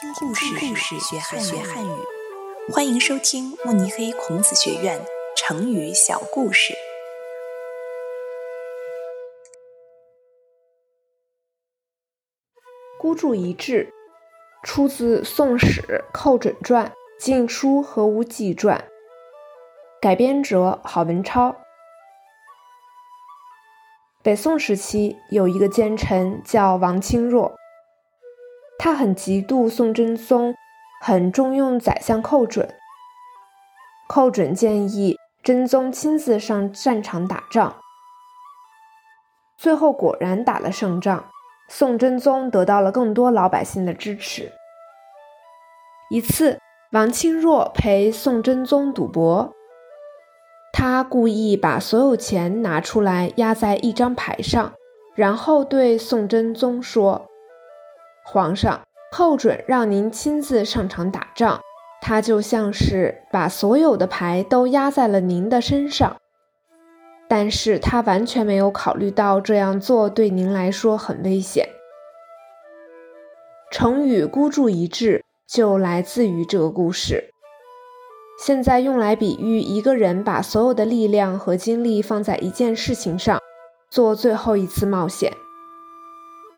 听故事，故事学汉学汉语。欢迎收听慕尼黑孔子学院成语小故事。孤注一掷，出自《宋史·寇准传》《晋书·何无忌传》，改编者郝文超。北宋时期有一个奸臣叫王钦若。他很嫉妒宋真宗，很重用宰相寇准。寇准建议真宗亲自上战场打仗，最后果然打了胜仗，宋真宗得到了更多老百姓的支持。一次，王钦若陪宋真宗赌博，他故意把所有钱拿出来压在一张牌上，然后对宋真宗说。皇上，寇准让您亲自上场打仗，他就像是把所有的牌都压在了您的身上，但是他完全没有考虑到这样做对您来说很危险。成语“孤注一掷”就来自于这个故事，现在用来比喻一个人把所有的力量和精力放在一件事情上，做最后一次冒险。